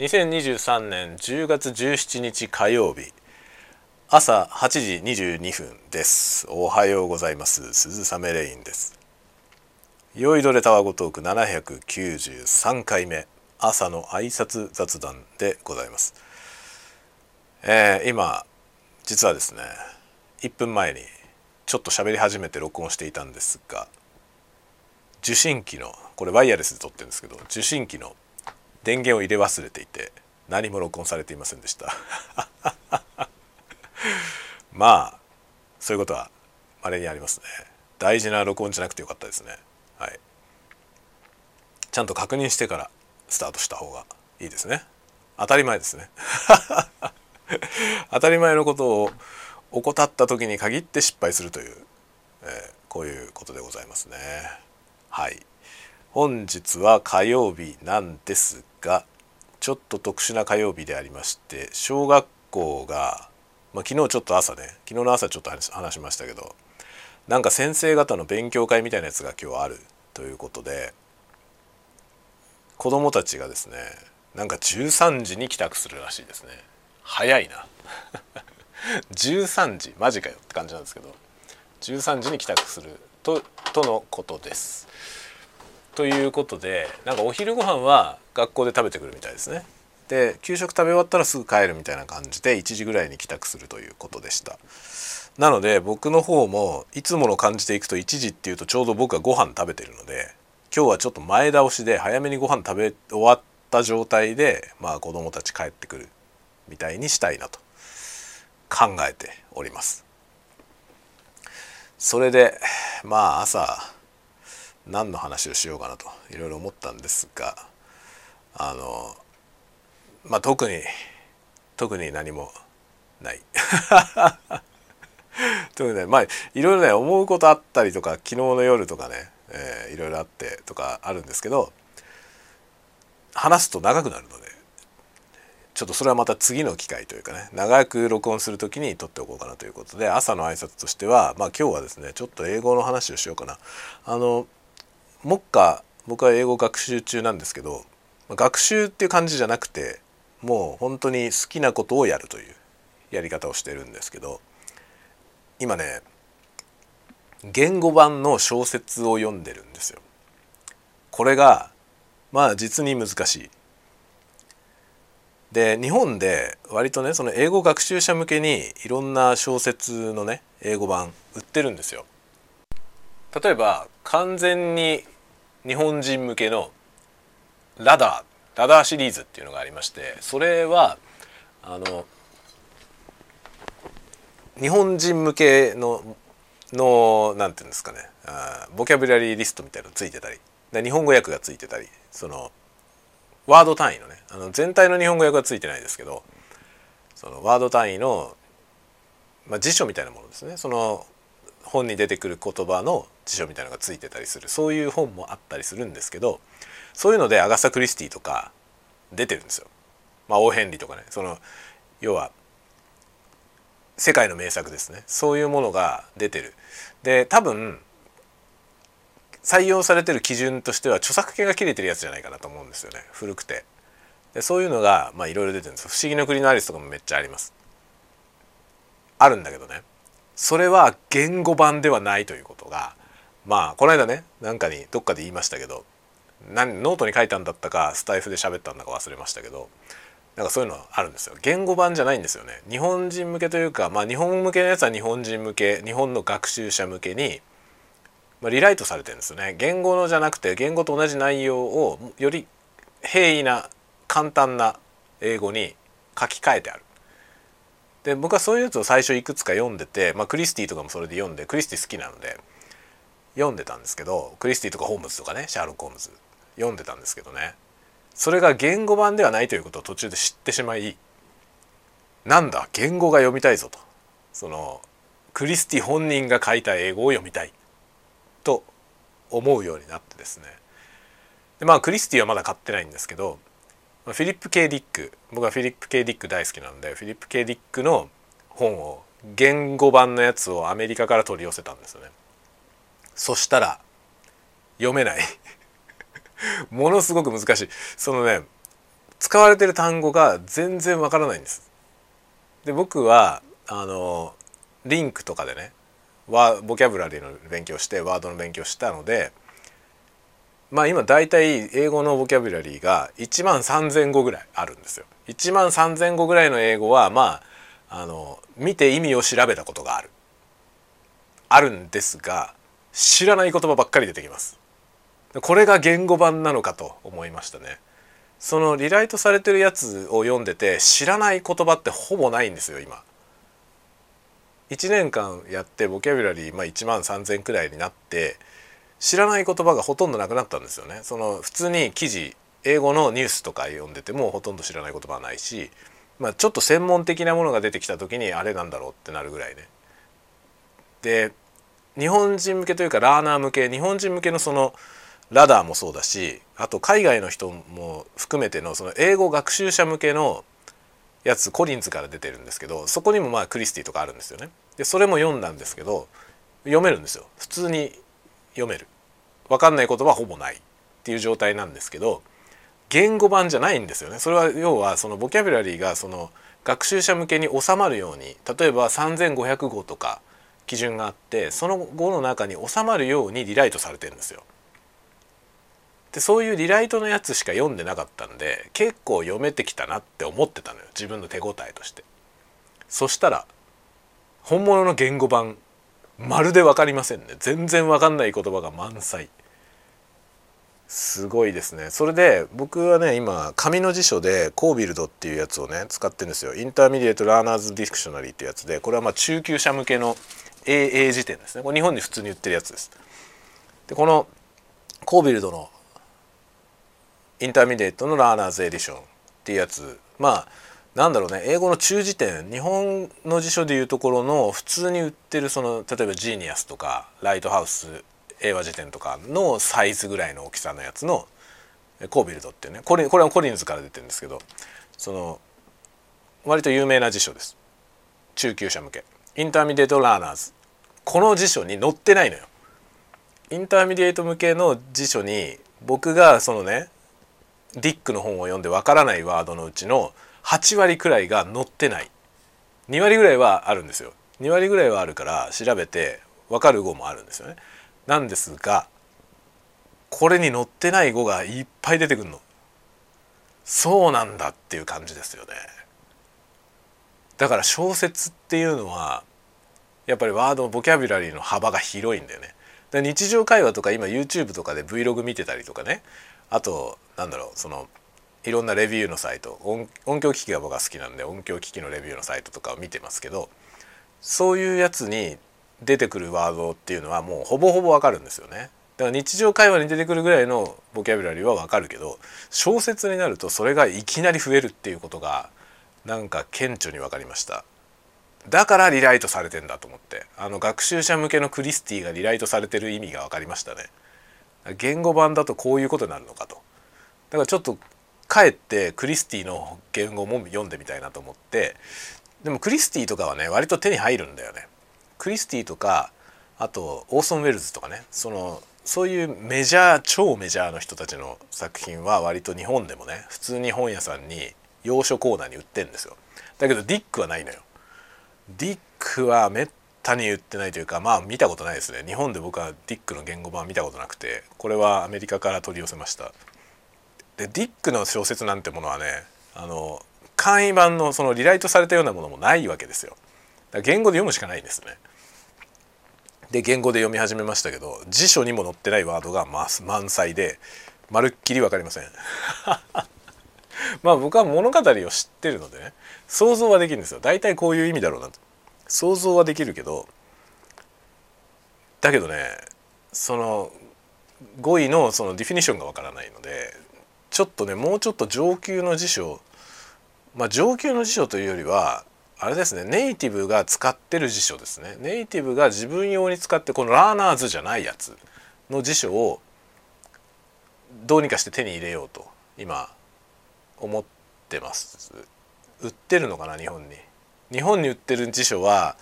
2023年10月17日火曜日朝8時22分です。おはようございます。鈴雨レインです。酔いどれタワゴトーク793回目朝の挨拶雑談でございます、えー、今実はですね1分前にちょっと喋り始めて録音していたんですが受信機のこれワイヤレスで撮ってるんですけど受信機の電源を入れ忘れていて何も録音されていませんでした。まあそういうことは稀にありますね。大事な録音じゃなくてよかったですね。はい。ちゃんと確認してからスタートした方がいいですね。当たり前ですね。当たり前のことを怠った時に限って失敗するという、えー、こういうことでございますね。はい。本日は火曜日なんですがちょっと特殊な火曜日でありまして小学校が、まあ、昨日ちょっと朝ね昨日の朝ちょっと話しましたけどなんか先生方の勉強会みたいなやつが今日あるということで子供たちがですねなんか13時に帰宅するらしいですね。早いな。13時マジかよって感じなんですけど13時に帰宅するととのことです。ということでなんかお昼ご飯は学校で食べてくるみたいですね。で給食食べ終わったらすぐ帰るみたいな感じで1時ぐらいに帰宅するということでした。なので僕の方もいつもの感じでいくと1時っていうとちょうど僕はご飯食べてるので今日はちょっと前倒しで早めにご飯食べ終わった状態でまあ子供たち帰ってくるみたいにしたいなと考えております。それでまあ朝何の話をしようかなといろいろ思ったんですがあのまあ特に特に何もない 特にねまあいろいろね思うことあったりとか昨日の夜とかね、えー、いろいろあってとかあるんですけど話すと長くなるのでちょっとそれはまた次の機会というかね長く録音する時に撮っておこうかなということで朝の挨拶としてはまあ今日はですねちょっと英語の話をしようかな。あの目下僕は英語学習中なんですけど学習っていう感じじゃなくてもう本当に好きなことをやるというやり方をしてるんですけど今ね言語版の小説を読んでるんですよ。これがまあ実に難しい。で日本で割とねその英語学習者向けにいろんな小説のね英語版売ってるんですよ。例えば完全に日本人向けのラダーラダーシリーズっていうのがありましてそれはあの日本人向けののなんていうんですかねボキャブラリーリストみたいのついてたり日本語訳がついてたりそのワード単位のねあの全体の日本語訳はついてないですけどそのワード単位の、まあ、辞書みたいなものですね。その本に出てくる言葉の辞書みたいのがついてたりするそういう本もあったりするんですけどそういうのでアガサ・クリスティとか出てるんですよ。まあ、オーヘンリーとかねその要は世界の名作ですねそういうものが出てる。で多分採用されてる基準としては著作権が切れてるやつじゃないかなと思うんですよね古くて。でそういうのがいろいろ出てるんです不思議の国のアリスとかもめっちゃあります。あるんだけどねそれは原語版ではないということがまあこの間ねなんかにどっかで言いましたけど何ノートに書いたんだったかスタエフで喋ったんだか忘れましたけどなんかそういうのあるんですよ。言語版じゃないんですよね。日本人向けというかまあ日本向けのやつは日本人向け日本の学習者向けに、まあ、リライトされてるんですよね。言語のじゃなくて言語と同じ内容をより平易な簡単な英語に書き換えてある。で僕はそういうやつを最初いくつか読んでて、まあ、クリスティとかもそれで読んでクリスティ好きなので読んでたんですけどクリスティとかホームズとかねシャーロック・ホームズ読んでたんですけどね。それが言語版ではないということを途中で知ってしまいなんだ言語が読みたいぞと。そのクリスティ本人が書いた英語を読みたい。と思うようになってですね。でまあクリスティはまだ買ってないんですけどフィリップ・ケイ・ディック僕はフィリップ・ケイ・ディック大好きなんでフィリップ・ケイ・ディックの本を言語版のやつをアメリカから取り寄せたんですよね。そしたら読めない。ものすごく難しい。そのね使われてる単語が全然わからないんです。で僕はあのリンクとかでねワボキャブラリーの勉強してワードの勉強したのでまあ今大体英語のボキャブラリーが1万3,000語ぐらいあるんですよ。1万3,000語ぐらいの英語はまああの見て意味を調べたことがある。あるんですが知らない言葉ばっかり出てきます。これが言語版なのかと思いましたね。そのリライトされてるやつを読んでて知らない言葉ってほぼないんですよ今。1年間やってボキャブラリー、まあ、1万3,000くらいになって知らない言葉がほとんどなくなったんですよね。その普通に記事英語のニュースとか読んでてもほとんど知らない言葉はないし、まあ、ちょっと専門的なものが出てきた時にあれなんだろうってなるぐらいね。で日本人向けというかラーナー向け日本人向けのそのラダーもそうだしあと海外の人も含めてのその英語学習者向けのやつコリンズから出てるんですけどそこにもまあクリスティとかあるんですよね。でそれも読んだんですけど読めるんですよ。普通に読める。分かんない言葉はほぼないっていう状態なんですけど言語版じゃないんですよね。それは要はそのボキャブラリーがその学習者向けに収まるように例えば3500語とか基準があってその語の中に収まるようにリライトされてるんですよ。でそういうリライトのやつしか読んでなかったんで結構読めてきたなって思ってたのよ。自分の手応えとして。そしたら本物の原語版まるで分かりませんね。全然分かんない言葉が満載。すごいですね。それで僕はね今紙の辞書でコービルドっていうやつをね使ってるんですよ。 Intermediate Learner's Dictionary っていうやつでこれはまあ中級者向けの AA 辞典ですね。これ日本に普通に売ってるやつです。でこのコービルドの Intermediate の Learner's Edition っていうやつ。まあなんだろうね。英語の中辞典。日本の辞書でいうところの普通に売ってるその例えばジーニアスとかライトハウス英和辞典とかのサイズぐらいの大きさのやつのコービルドっていうね。これこれはコリンズから出てるんですけどその割と有名な辞書です。中級者向け。 Intermediate Learner's。この辞書に載ってないのよ。 Intermediate 向けの辞書に僕がそのねディックの本を読んでわからないワードのうちの8割くらいが載ってない。2割ぐらいはあるんですよ。2割ぐらいはあるから調べて分かる語もあるんですよね。なんですがこれに載ってない語がいっぱい出てくるの。そうなんだっていう感じですよね。だから小説っていうのはやっぱりワードボキャブラリーの幅が広いんだよね。日常会話とか今 YouTube とかで Vlog 見てたりとかね。あとなんだろうそのいろんなレビューのサイト。音響機器が僕は好きなんで音響機器のレビューのサイトとかを見てますけどそういうやつに出てくるワードっていうのはもうほぼほぼわかるんですよね。だから日常会話に出てくるぐらいのボキャブラリーはわかるけど小説になるとそれがいきなり増えるっていうことがなんか顕著に分かりました。だからリライトされてんだと思って。あの学習者向けのクリスティがリライトされてる意味が分かりましたね。言語版だとこういうことになるのかと。だからちょっとかえってクリスティの言語も読んでみたいなと思って。でもクリスティとかはね割と手に入るんだよね。クリスティとかあとオーソン・ウェルズとかね。そのそういうメジャー超メジャーの人たちの作品は割と日本でもね普通に本屋さんに洋書コーナーに売ってんですよ。だけどディックはないのよ。ディックはめったに売ってないというかまあ見たことないですね。日本で僕はディックの言語版見たことなくてこれはアメリカから取り寄せました。でディックの小説なんてものはねあの簡易版のそのリライトされたようなものもないわけですよ。だ言語で読むしかないんですね。で言語で読み始めましたけど辞書にも載ってないワードが満載でまるっきり分かりません。まあ僕は物語を知ってるのでね想像はできるんですよ。大体こういう意味だろうなと。想像はできるけどだけどねその語彙のそのディフィニッションがわからないのでちょっとねもうちょっと上級の辞書まあ上級の辞書というよりはあれですねネイティブが使ってる辞書ですね。ネイティブが自分用に使ってこのラーナーズじゃないやつの辞書をどうにかして手に入れようと今思ってます。売ってるのかな日本に。日本に売ってる辞書は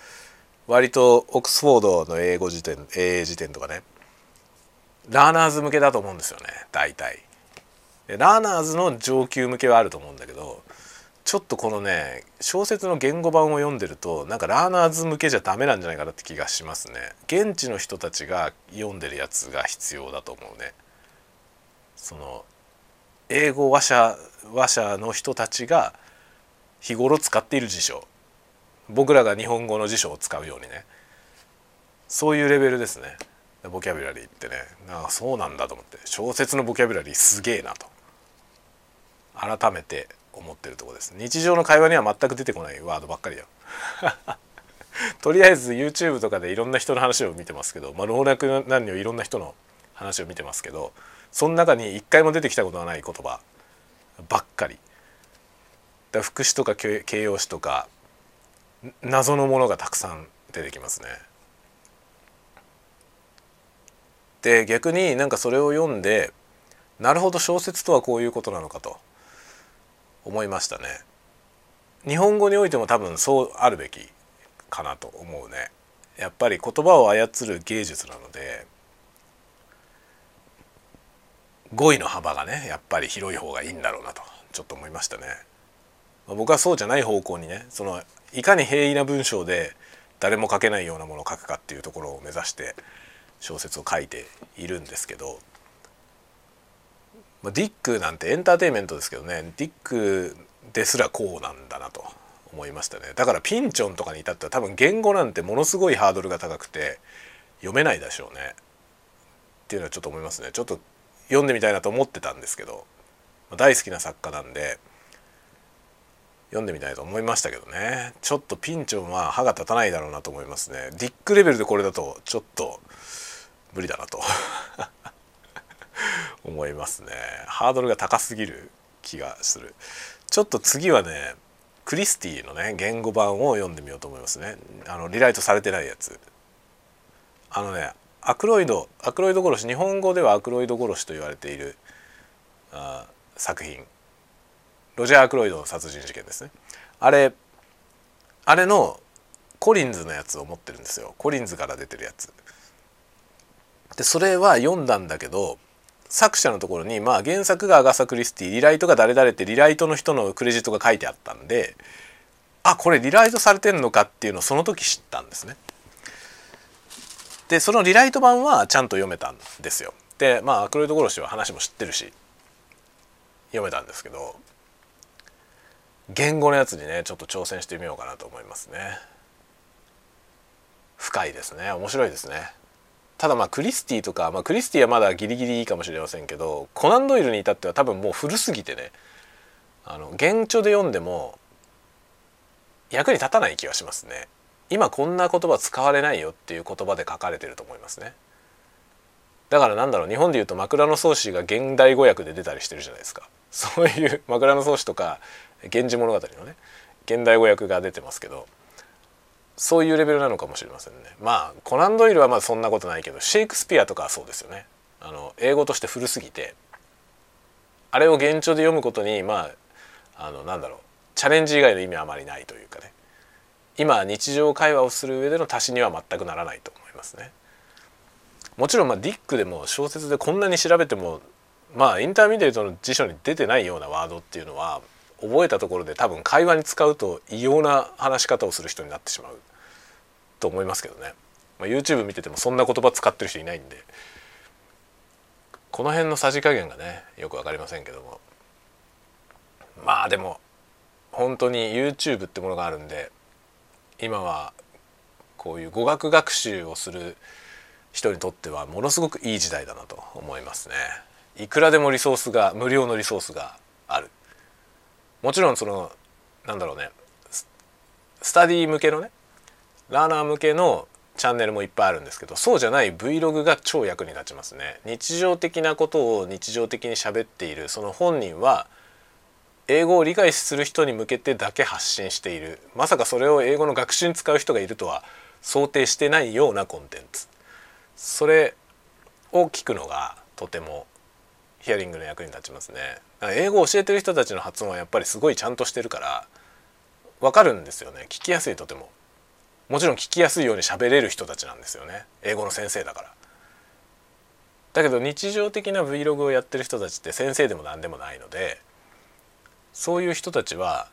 割とオックスフォードの英語辞典英英辞典とかね。Learner's 向けだと思うんですよね大体。 Learner's の上級向けはあると思うんだけどちょっとこのね小説の原語版を読んでるとなんか Learner's 向けじゃダメなんじゃないかなって気がしますね。現地の人たちが読んでるやつが必要だと思うね。その英語話者話者の人たちが日頃使っている辞書。僕らが日本語の辞書を使うようにね。そういうレベルですね。ボキャブラリーってね。なんかそうなんだと思って。小説のボキャブラリーすげえなと。改めて思ってるとこです。日常の会話には全く出てこないワードばっかりだよ。とりあえず YouTube とかでいろんな人の話を見てますけど、まあ、老若男女いろんな人の話を見てますけどその中に一回も出てきたことがない言葉ばっかりだ副詞とか形容詞とか謎のものがたくさん出てきますね。で逆になんかそれを読んでなるほど小説とはこういうことなのかと思いましたね。日本語においても多分そうあるべきかなと思うね。やっぱり言葉を操る芸術なので語彙の幅がねやっぱり広い方がいいんだろうなとちょっと思いましたね。ま僕はそうじゃない方向にねそのいかに平易な文章で誰も書けないようなものを書くかっていうところを目指して小説を書いているんですけど、まあ、ディックなんてエンターテインメントですけどねディックですらこうなんだなと思いましたね。だからピンチョンとかに至っては多分言語なんてものすごいハードルが高くて読めないでしょうね。っていうのはちょっと思いますね。ちょっと読んでみたいなと思ってたんですけど大好きな作家なんで読んでみたいと思いましたけどね。ちょっとピンチョンは歯が立たないだろうなと思いますね。ディックレベルでこれだとちょっと無理だなと 思いますね。ハードルが高すぎる気がする。ちょっと次はねクリスティのね言語版を読んでみようと思いますね。あのリライトされてないやつ。あのねアクロイドアクロイド殺し日本語ではアクロイド殺しと言われているあ作品。ロジャー・アクロイドの殺人事件ですね。あれあれのコリンズのやつを持ってるんですよ。コリンズから出てるやつ。でそれは読んだんだけど作者のところにまあ原作がアガサ・クリスティリライトが誰々ってリライトの人のクレジットが書いてあったんであこれリライトされてんのかっていうのをその時知ったんですね。でそのリライト版はちゃんと読めたんですよ。でまあアクロイド殺しは話も知ってるし読めたんですけど言語のやつにねちょっと挑戦してみようかなと思いますね。深いですね。面白いですね。ただまあクリスティとか、まあ、クリスティはまだギリギリいいかもしれませんけどコナンドイルに至っては多分もう古すぎてねあの原著で読んでも役に立たない気がしますね。今こんな言葉使われないよっていう言葉で書かれてると思いますねだからなんだろう日本でいうと枕草子が現代語訳で出たりしてるじゃないですかそういう 枕草子とか「源氏物語」のね現代語訳が出てますけどそういうレベルなのかもしれませんね。まあコナン・ドイルはまあそんなことないけどシェイクスピアとかはそうですよね。あの英語として古すぎてあれを原著で読むことにまああのなんだろうチャレンジ以外の意味はあまりないというかね今日常会話をする上での足しには全くならないと思いますね。もちろんまあディックでも小説でこんなに調べてもまあ Intermediate の辞書に出てないようなワードっていうのは覚えたところで多分会話に使うと異様な話し方をする人になってしまうと思いますけどね、まあ、YouTube 見ててもそんな言葉使ってる人いないんで。この辺のさじ加減がねよく分かりませんけども。まあでも本当に YouTube ってものがあるんで今はこういう語学学習をする人にとってはものすごくいい時代だなと思いますね。いくらでもリソースが無料のリソースがある。もちろんそのなんだろうね。スタディ向けのねラーナー向けのチャンネルもいっぱいあるんですけどそうじゃない Vlog が超役に立ちますね。日常的なことを日常的に喋っているその本人は英語を理解する人に向けてだけ発信している。まさかそれを英語の学習に使う人がいるとは想定してないようなコンテンツ。それを聞くのがとてもヒアリングの役に立ちますね。英語を教えてる人たちの発音はやっぱりすごいちゃんとしてるから分かるんですよね。聞きやすいとても。もちろん聞きやすいように喋れる人たちなんですよね。英語の先生だから。だけど日常的な Vlog をやってる人たちって先生でも何でもないのでそういう人たちは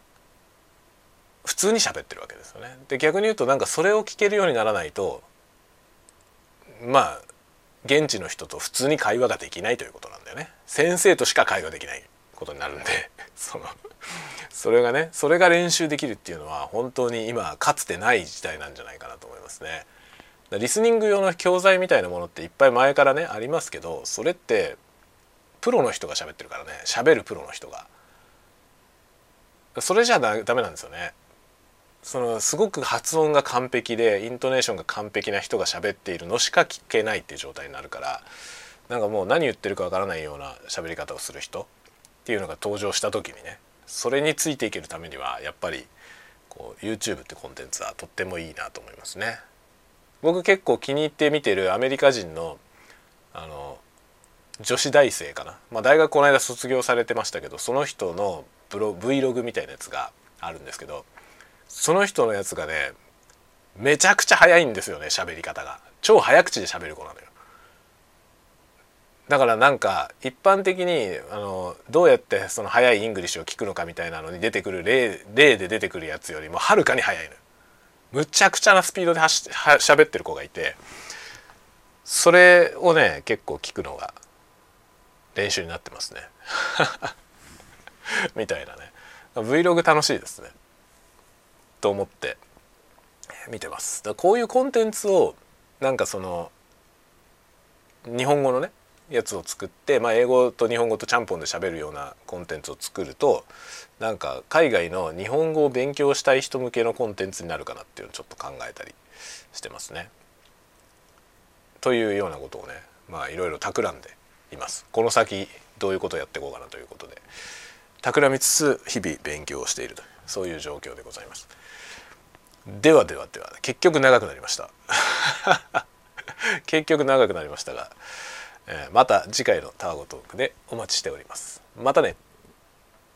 普通に喋ってるわけですよね。で逆に言うとなんかそれを聞けるようにならないとまあ現地の人と普通に会話ができないということなんだよね。先生としか会話できないことになるんで そのそれがねそれが練習できるっていうのは本当に今かつてない時代なんじゃないかなと思いますね。リスニング用の教材みたいなものっていっぱい前からねありますけどそれってプロの人が喋ってるからね喋るプロの人がそれじゃダメなんですよねそのすごく発音が完璧でイントネーションが完璧な人が喋っているのしか聞けないっていう状態になるからなんかもう何言ってるかわからないような喋り方をする人っていうのが登場した時にねそれについていけるためにはやっぱりこう YouTube ってコンテンツはとってもいいなと思いますね。僕結構気に入って見てるアメリカ人のあの女子大生かな、まあ、大学この間卒業されてましたけどその人のブロ Vlog みたいなやつがあるんですけどその人のやつがねめちゃくちゃ早いんですよね喋り方が。超早口で喋る子なのよ。だからなんか一般的にあのどうやってその早い English を聞くのかみたいなのに出てくる例例で出てくるやつよりもはるかに早いのよ。むちゃくちゃなスピードではしは喋ってる子がいてそれをね結構聞くのが練習になってますね。みたいなね Vlog 楽しいですねと思って見てますだこういうコンテンツをなんかその日本語のねやつを作って、まあ、英語と日本語とちゃんぽんで喋るようなコンテンツを作るとなんか海外の日本語を勉強したい人向けのコンテンツになるかなっていうのをちょっと考えたりしてますね。というようなことをねまあいろいろ企んでいます。この先どういうことをやっていこうかなということで企みつつ日々勉強をしているというそういう状況でございます。ではではでは結局長くなりました結局長くなりましたが、えー、また次回のタワゴトークでお待ちしておりますまたね